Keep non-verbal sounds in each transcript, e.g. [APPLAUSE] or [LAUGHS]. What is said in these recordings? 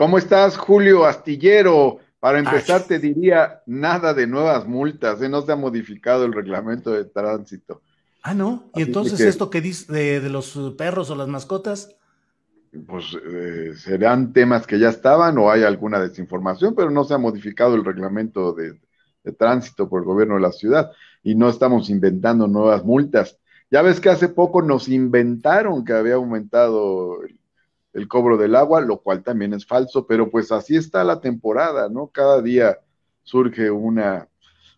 ¿Cómo estás, Julio Astillero? Para empezar, te diría nada de nuevas multas, ¿eh? no se ha modificado el reglamento de tránsito. Ah, no. ¿Y Así entonces que- esto que dice de, de los perros o las mascotas? Pues eh, serán temas que ya estaban o hay alguna desinformación, pero no se ha modificado el reglamento de, de tránsito por el gobierno de la ciudad y no estamos inventando nuevas multas. Ya ves que hace poco nos inventaron que había aumentado el, el cobro del agua, lo cual también es falso, pero pues así está la temporada, ¿no? Cada día surge una,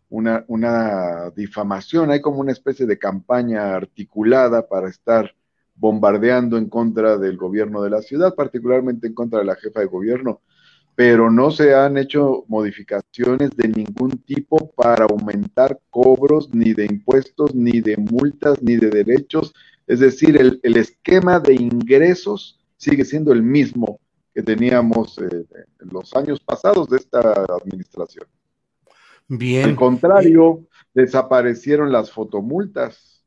una, una difamación, hay como una especie de campaña articulada para estar bombardeando en contra del gobierno de la ciudad, particularmente en contra de la jefa de gobierno, pero no se han hecho modificaciones de ningún tipo para aumentar cobros, ni de impuestos, ni de multas, ni de derechos. Es decir, el, el esquema de ingresos sigue siendo el mismo que teníamos eh, en los años pasados de esta administración. Bien. Al contrario, desaparecieron las fotomultas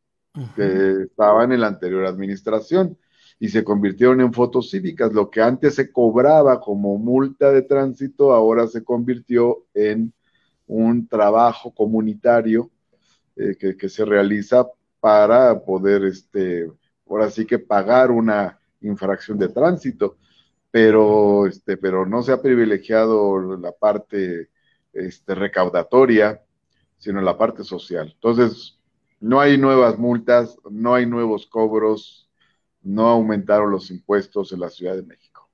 que estaban en la anterior administración y se convirtieron en fotos cívicas. Lo que antes se cobraba como multa de tránsito, ahora se convirtió en un trabajo comunitario eh, que, que se realiza para poder, este, ahora sí que pagar una infracción de tránsito, pero, este, pero no se ha privilegiado la parte este, recaudatoria, sino la parte social. Entonces, no hay nuevas multas, no hay nuevos cobros, no aumentaron los impuestos en la Ciudad de México.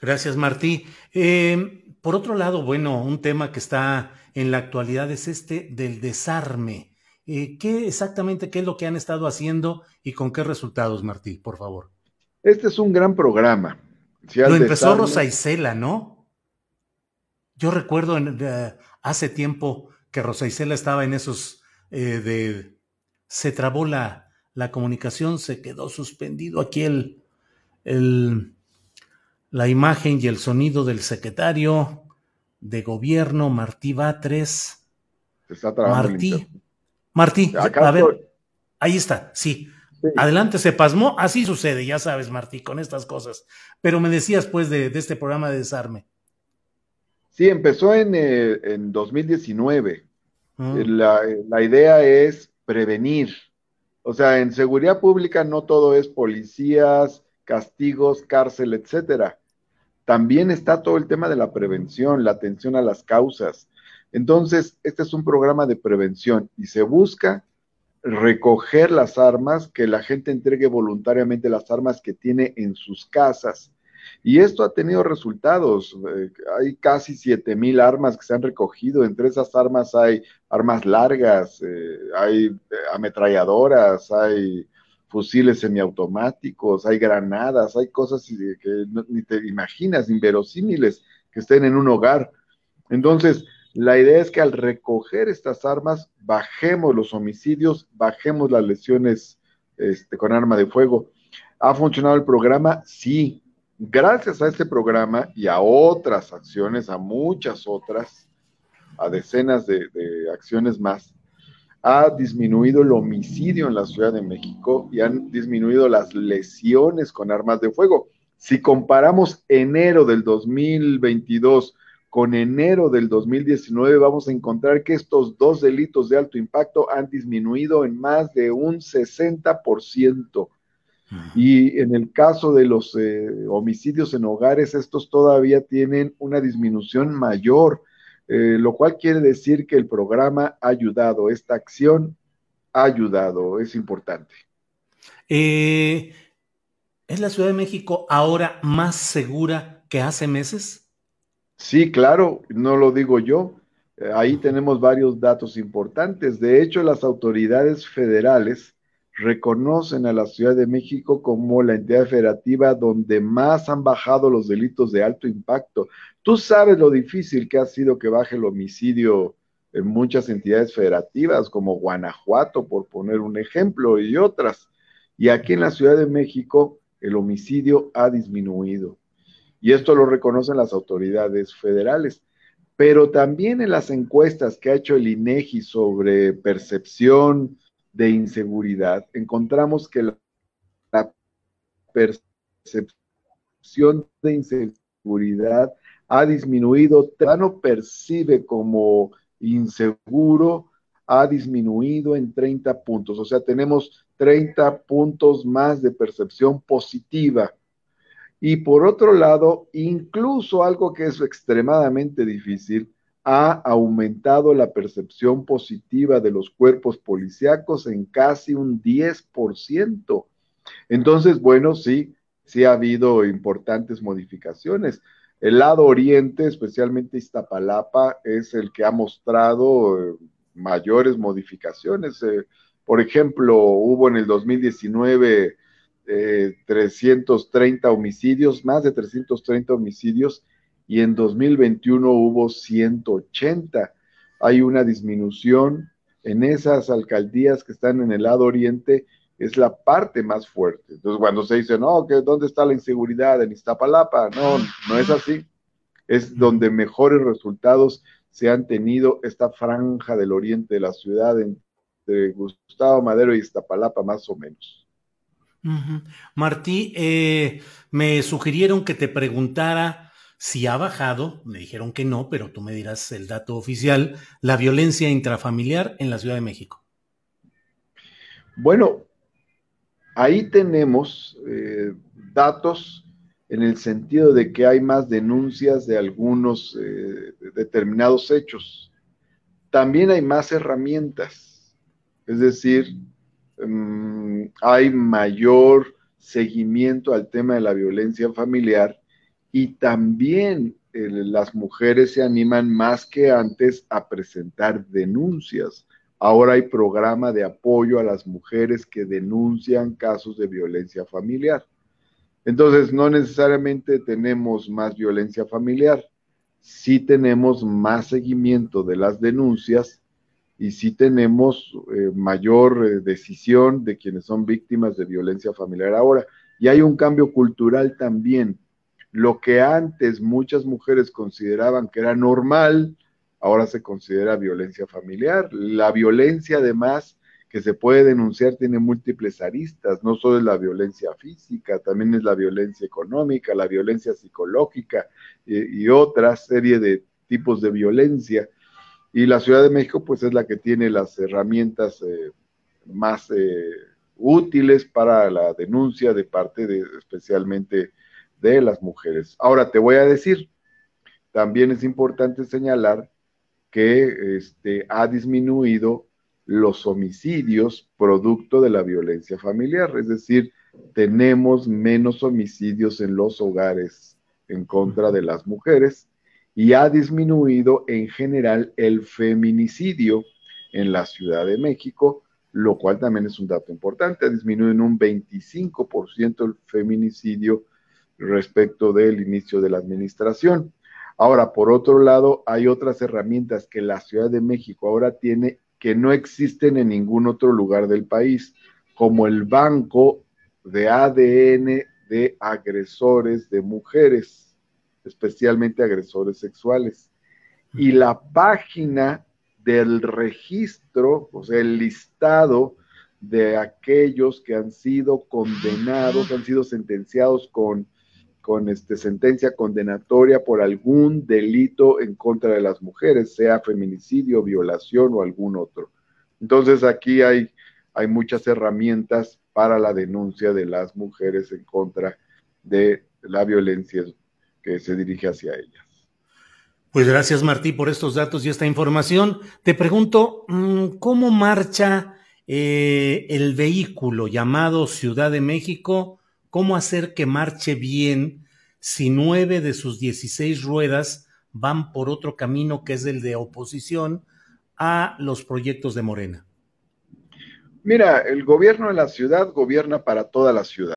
Gracias, Martí. Eh, por otro lado, bueno, un tema que está en la actualidad es este del desarme. Eh, ¿Qué exactamente qué es lo que han estado haciendo y con qué resultados, Martí, por favor? Este es un gran programa. Si Lo empezó desarme- Rosa Isela, ¿no? Yo recuerdo en- de- hace tiempo que Rosa Isela estaba en esos eh, de se trabó la, la comunicación, se quedó suspendido aquí el, el la imagen y el sonido del secretario de gobierno Martí Batres. se está Martí. Martí, a ver, ahí está, sí. Sí. Adelante, se pasmó. Así sucede, ya sabes, Martí, con estas cosas. Pero me decías, pues, de, de este programa de desarme. Sí, empezó en, eh, en 2019. Mm. Eh, La, la idea es prevenir. O sea, en seguridad pública no todo es policías, castigos, cárcel, etcétera. También está todo el tema de la prevención, la atención a las causas. Entonces, este es un programa de prevención y se busca recoger las armas, que la gente entregue voluntariamente las armas que tiene en sus casas. Y esto ha tenido resultados. Eh, hay casi 7 mil armas que se han recogido. Entre esas armas hay armas largas, eh, hay eh, ametralladoras, hay fusiles semiautomáticos, hay granadas, hay cosas que ni te imaginas, inverosímiles, que estén en un hogar. Entonces, la idea es que al recoger estas armas, bajemos los homicidios, bajemos las lesiones este, con arma de fuego. ¿Ha funcionado el programa? Sí. Gracias a este programa y a otras acciones, a muchas otras, a decenas de, de acciones más, ha disminuido el homicidio en la Ciudad de México y han disminuido las lesiones con armas de fuego. Si comparamos enero del 2022 con enero del 2019, vamos a encontrar que estos dos delitos de alto impacto han disminuido en más de un 60%. Y en el caso de los eh, homicidios en hogares, estos todavía tienen una disminución mayor, eh, lo cual quiere decir que el programa ha ayudado, esta acción ha ayudado, es importante. Eh, ¿Es la Ciudad de México ahora más segura que hace meses? Sí, claro, no lo digo yo. Ahí tenemos varios datos importantes. De hecho, las autoridades federales reconocen a la Ciudad de México como la entidad federativa donde más han bajado los delitos de alto impacto. Tú sabes lo difícil que ha sido que baje el homicidio en muchas entidades federativas, como Guanajuato, por poner un ejemplo, y otras. Y aquí en la Ciudad de México, el homicidio ha disminuido. Y esto lo reconocen las autoridades federales. Pero también en las encuestas que ha hecho el INEGI sobre percepción, de inseguridad, encontramos que la, percepción de inseguridad ha disminuido, no percibe como inseguro, ha disminuido en 30 puntos. O sea, tenemos 30 puntos más de percepción positiva. Y por otro lado, incluso algo que es extremadamente difícil, ha aumentado la percepción positiva de los cuerpos policíacos en casi un 10%. Entonces, bueno, sí, sí ha habido importantes modificaciones. El lado oriente, especialmente Iztapalapa, es el que ha mostrado eh, mayores modificaciones. Eh, por ejemplo, hubo en el 2019 330 eh, homicidios, más de 330 homicidios y en 2021 hubo 180. Hay una disminución en esas alcaldías que están en el lado oriente, es la parte más fuerte. Entonces, cuando se dice, no, que ¿dónde está la inseguridad en Iztapalapa? No, no es así. Es donde mejores resultados se han tenido esta franja del oriente de la ciudad entre Gustavo Madero y Iztapalapa, más o menos. Martí, eh, me sugirieron que te preguntara si ha bajado, me dijeron que no, pero tú me dirás el dato oficial, la violencia intrafamiliar en la Ciudad de México. Bueno, ahí tenemos eh, datos en el sentido de que hay más denuncias de algunos eh, determinados hechos. También hay más herramientas, es decir, mm, hay mayor seguimiento al tema de la violencia familiar y también eh, las mujeres se animan más que antes a presentar denuncias. Ahora hay programa de apoyo a las mujeres que denuncian casos de violencia familiar. Entonces, no necesariamente tenemos más violencia familiar, sí tenemos más seguimiento de las denuncias y sí tenemos eh, mayor eh, decisión de quienes son víctimas de violencia familiar ahora. Y hay un cambio cultural también lo que antes muchas mujeres consideraban que era normal, ahora se considera violencia familiar. La violencia además que se puede denunciar tiene múltiples aristas, no solo es la violencia física, también es la violencia económica, la violencia psicológica y, otra serie de tipos de violencia. Y la Ciudad de México pues es la que tiene las herramientas eh, más eh, útiles para la denuncia de parte de especialmente de las mujeres. Ahora te voy a decir, también es importante señalar que este, ha disminuido los homicidios producto de la violencia familiar, es decir, tenemos menos homicidios en los hogares en contra de las mujeres y ha disminuido en general el feminicidio en la Ciudad de México, lo cual también es un dato importante, ha disminuido en un 25% el feminicidio respecto del inicio de la administración. Ahora, por otro lado, hay otras herramientas que la Ciudad de México ahora tiene que no existen en ningún otro lugar del país, como el banco de ADN de agresores de mujeres, especialmente agresores sexuales. Y la página del registro, o sea, el listado de aquellos que han sido condenados, han sido sentenciados con con este, sentencia condenatoria por algún delito en contra de las mujeres, sea feminicidio, violación o algún otro. Entonces aquí hay, hay muchas herramientas para la denuncia de las mujeres en contra de la violencia que se dirige hacia ellas. Pues gracias Martí por estos datos y esta información. Te pregunto, mm, ¿cómo marcha eh, el vehículo llamado Ciudad de México? ¿Cómo hacer que marche bien si nueve de sus 16 ruedas van por otro camino que es el de oposición a los proyectos de Morena? Mira, el gobierno de la ciudad gobierna para toda la ciudad.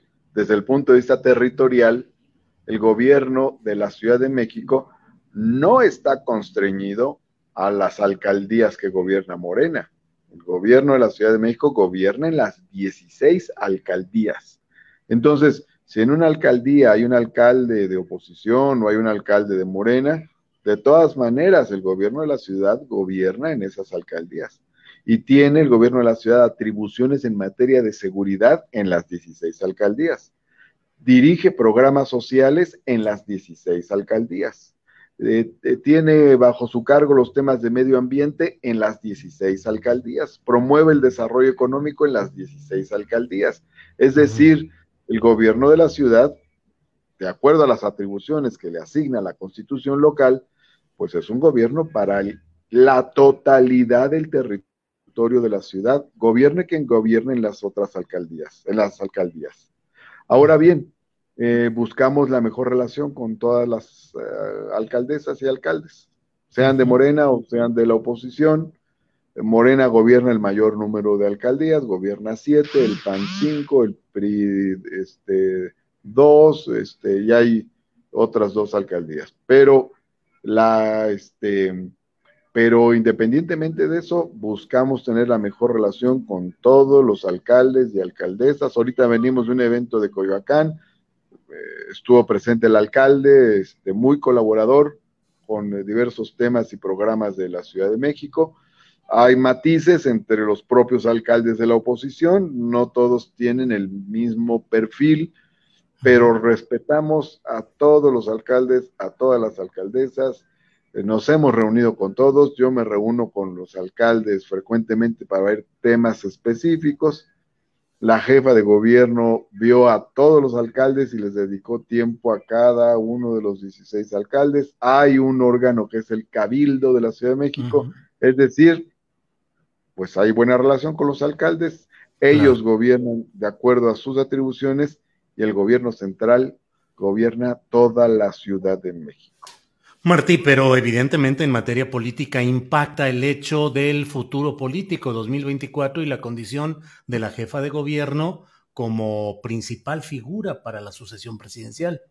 desde el punto de vista territorial, el gobierno de la Ciudad de México no está constreñido a las alcaldías que gobierna Morena. El gobierno de la Ciudad de México gobierna en las 16 alcaldías. Entonces, si en una alcaldía hay un alcalde de oposición o hay un alcalde de Morena, de todas maneras el gobierno de la ciudad gobierna en esas alcaldías y tiene el gobierno de la ciudad atribuciones en materia de seguridad en las 16 alcaldías. Dirige programas sociales en las 16 alcaldías. Eh, eh, tiene bajo su cargo los temas de medio ambiente en las 16 alcaldías. Promueve el desarrollo económico en las 16 alcaldías. Es decir, el gobierno de la ciudad, de acuerdo a las atribuciones que le asigna la constitución local, pues es un gobierno para la totalidad del territorio de la ciudad, gobierne quien gobierne en las otras alcaldías, en las alcaldías. Ahora bien, eh, buscamos la mejor relación con todas las eh, alcaldesas y alcaldes, sean de Morena o sean de la oposición. Morena gobierna el mayor número de alcaldías, gobierna siete, el PAN cinco, el PRI este, dos, este, y hay otras dos alcaldías. Pero la, este, pero independientemente de eso, buscamos tener la mejor relación con todos los alcaldes y alcaldesas. Ahorita venimos de un evento de Coyoacán, eh, estuvo presente el alcalde, este, muy colaborador con eh, diversos temas y programas de la Ciudad de México. Hay matices entre los propios alcaldes de la oposición, no todos tienen el mismo perfil, pero respetamos a todos los alcaldes, a todas las alcaldesas, nos hemos reunido con todos, yo me reúno con los alcaldes frecuentemente para ver temas específicos. La jefa de gobierno vio a todos los alcaldes y les dedicó tiempo a cada uno de los 16 alcaldes. Hay un órgano que es el Cabildo de la Ciudad de México, es decir, pues hay buena relación con los alcaldes, ellos gobiernan de acuerdo a sus atribuciones y el gobierno central gobierna toda la Ciudad de México. Martí, pero evidentemente en materia política impacta el hecho del futuro político 2024 y la condición de la jefa de gobierno como principal figura para la sucesión presidencial.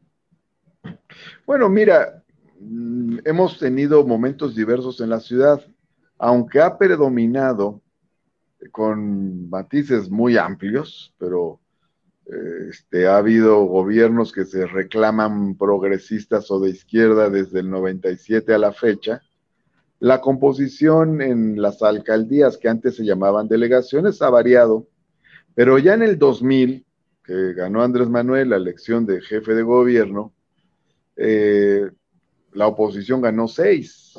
Bueno, mira, mm, hemos tenido momentos diversos en la ciudad, aunque ha predominado con matices muy amplios, pero este, ha habido gobiernos que se reclaman progresistas o de izquierda desde el 97 a la fecha. La composición en las alcaldías que antes se llamaban delegaciones ha variado, pero ya en el 2000, que ganó Andrés Manuel la elección de jefe de gobierno, eh, la oposición ganó seis.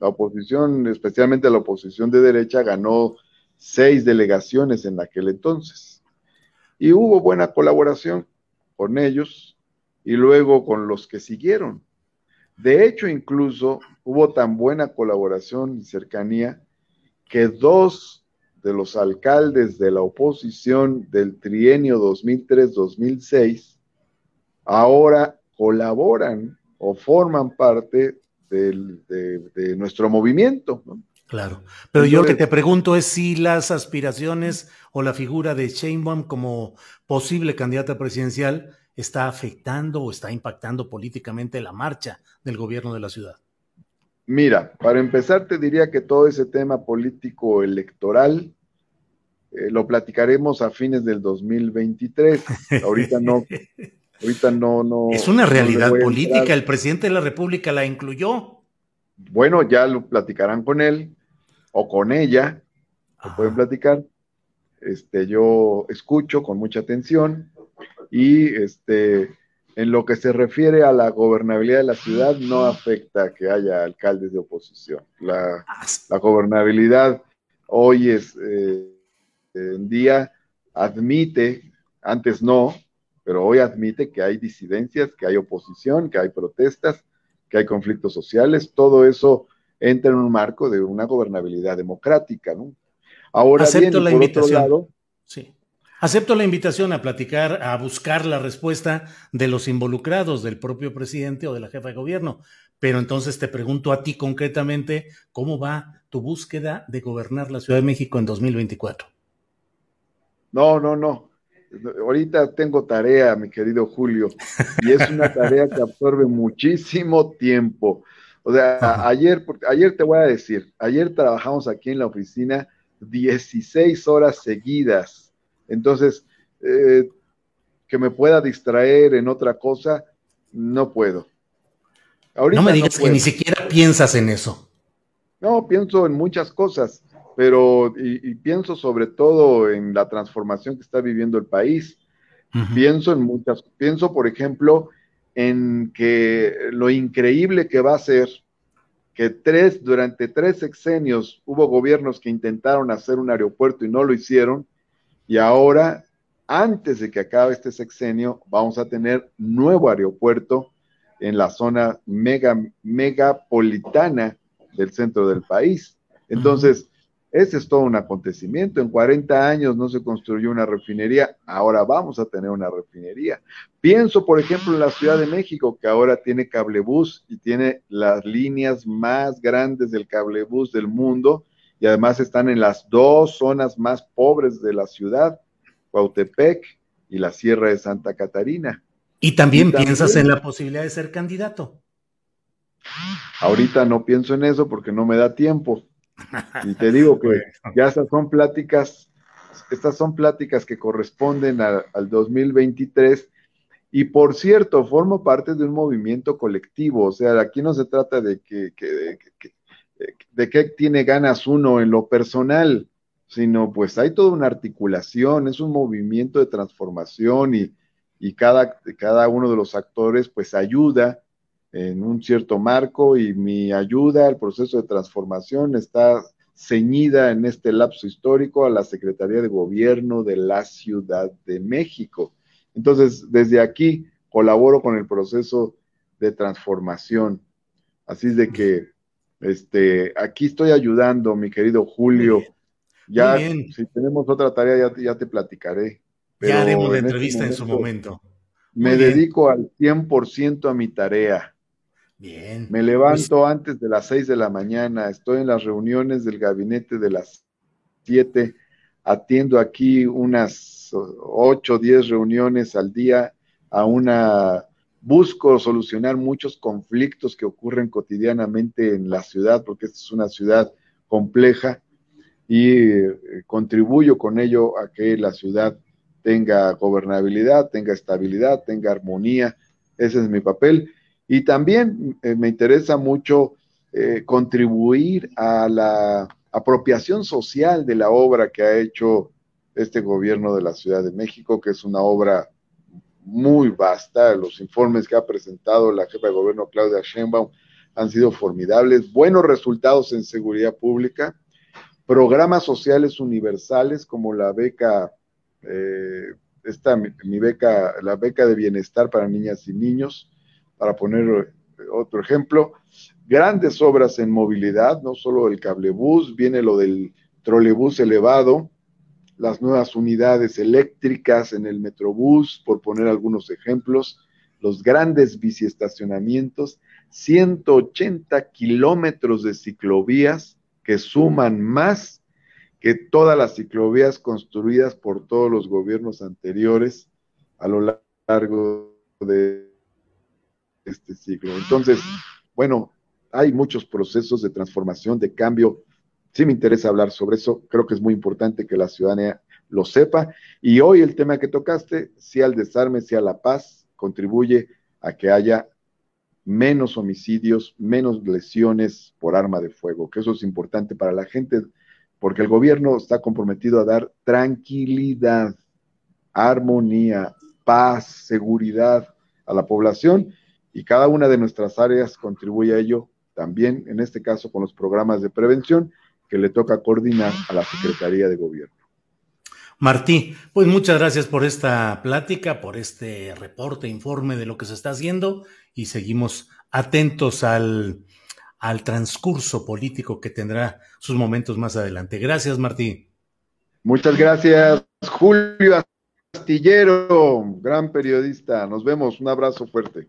La oposición, especialmente la oposición de derecha, ganó seis delegaciones en aquel entonces. Y hubo buena colaboración con ellos y luego con los que siguieron. De hecho, incluso hubo tan buena colaboración y cercanía que dos de los alcaldes de la oposición del trienio 2003-2006 ahora colaboran o forman parte de, nuestro movimiento. Claro, pero yo lo que te pregunto es si las aspiraciones o la figura de Sheinbaum como posible candidata presidencial está afectando o está impactando políticamente la marcha del gobierno de la ciudad. Mira, para empezar te diría que todo ese tema político electoral eh, lo platicaremos a fines del 2023. Ahorita no, [LAUGHS] ahorita no, no. Es una realidad política. El presidente de la República la incluyó. Bueno, ya lo platicarán con él o con ella. Pueden platicar. Este, yo escucho con mucha atención y este en lo que se refiere a la gobernabilidad de la ciudad, no afecta que haya alcaldes de oposición. La, gobernabilidad hoy es, eh, en día admite, antes no, pero hoy admite que hay disidencias, que hay oposición, que hay protestas, que hay conflictos sociales, todo eso entra en un marco de una gobernabilidad democrática, ¿no? Ahora Acepto la invitación. sí. Acepto la invitación a platicar, a buscar la respuesta de los involucrados, del propio presidente o de la jefa de gobierno. Pero entonces te pregunto a ti concretamente, ¿cómo va tu búsqueda de gobernar la Ciudad de México en 2024? No, no, no. Ahorita tengo tarea, mi querido Julio, y es una tarea que absorbe muchísimo tiempo. O sea, ayer, ayer te voy a decir, ayer trabajamos aquí en la oficina 16 horas seguidas entonces, eh, que me pueda distraer en otra cosa, no puedo. no me digas que ni siquiera piensas en eso. No, pienso en muchas cosas, pero y, pienso sobre todo en la transformación que está viviendo el país. Pienso en muchas, pienso por ejemplo en que lo increíble que va a ser que tres, durante tres sexenios hubo gobiernos que intentaron hacer un aeropuerto y no lo hicieron, y ahora, antes de que acabe este sexenio, vamos a tener nuevo aeropuerto en la zona mega, megapolitana del centro del país. Entonces, ese es todo un acontecimiento. En 40 años no se construyó una refinería, ahora vamos a tener una refinería. Pienso, por ejemplo, en la Ciudad de México, que ahora tiene cablebús y tiene las líneas más grandes del cablebús del mundo y además están en las dos zonas más pobres de la ciudad, Cuautepec y la Sierra de Santa Catarina. ¿Y también, piensas en la posibilidad de ser candidato? Ahorita no pienso en eso porque no me da tiempo. Y te digo que ya estas son pláticas, estas son pláticas que corresponden al 2023. Y por cierto, formo parte de un movimiento colectivo. O sea, aquí no se trata de que, que, de qué tiene ganas uno en lo personal, sino pues hay toda una articulación, es un movimiento de transformación y, cada, cada uno de los actores pues ayuda en un cierto marco y mi ayuda al proceso de transformación está ceñida en este lapso histórico a la Secretaría de Gobierno de la Ciudad de México. Entonces, desde aquí colaboro con el proceso de transformación. Así es de que este, aquí estoy ayudando, mi querido Julio. Ya, si tenemos otra tarea, ya, te platicaré. ya haremos la este entrevista en su momento. me dedico al 100% a mi tarea. Me levanto antes de las 6 de la mañana, estoy en las reuniones del gabinete de las 7, atiendo aquí unas 8 o 10 reuniones al día a una busco solucionar muchos conflictos que ocurren cotidianamente en la ciudad, porque esta es una ciudad compleja y eh, contribuyo con ello a que la ciudad tenga gobernabilidad, tenga estabilidad, tenga armonía. Ese es mi papel. Y también eh, me interesa mucho eh, contribuir a la apropiación social de la obra que ha hecho este gobierno de la Ciudad de México, que es una obra muy vasta. Los informes que ha presentado la jefa de gobierno Claudia Sheinbaum han sido formidables, buenos resultados en seguridad pública, programas sociales universales como la beca, eh, esta, mi, beca, la beca de bienestar para niñas y niños, para poner otro ejemplo, grandes obras en movilidad, no solo el cablebús, viene lo del trolebús elevado, las nuevas unidades eléctricas en el Metrobús, por poner algunos ejemplos, los grandes biciestacionamientos, 180 kilómetros de ciclovías que suman más que todas las ciclovías construidas por todos los gobiernos anteriores a lo largo de este siglo. Entonces, bueno, hay muchos procesos de transformación, de cambio sí me interesa hablar sobre eso, creo que es muy importante que la ciudadanía lo sepa. Y hoy el tema que tocaste, si al desarme, si a la paz, contribuye a que haya menos homicidios, menos lesiones por arma de fuego, que eso es importante para la gente, porque el gobierno está comprometido a dar tranquilidad, armonía, paz, seguridad a la población y cada una de nuestras áreas contribuye a ello también, en este caso con los programas de prevención que le toca coordinar a la Secretaría de Gobierno. Martí, pues muchas gracias por esta plática, por este reporte, informe de lo que se está haciendo y seguimos atentos al, al transcurso político que tendrá sus momentos más adelante. Gracias, Martí. Muchas gracias, Julio Astillero, gran periodista. Nos vemos, un abrazo fuerte.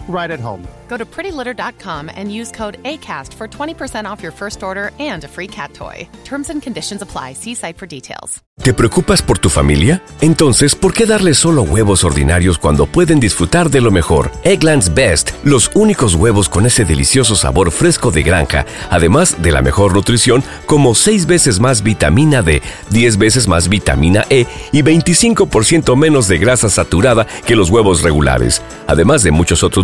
right at home. Go to prettylitter.com and use code ACAST for 20% off your first order and a free cat toy. Terms and conditions apply. See site for details. ¿Te preocupas por tu familia? Entonces, ¿por qué darles solo huevos ordinarios cuando pueden disfrutar de lo mejor? Eggland's Best, los únicos huevos con ese delicioso sabor fresco de granja, además de la mejor nutrición, como 6 veces más vitamina D, 10 veces más vitamina E y 25% menos de grasa saturada que los huevos regulares, además de muchos otros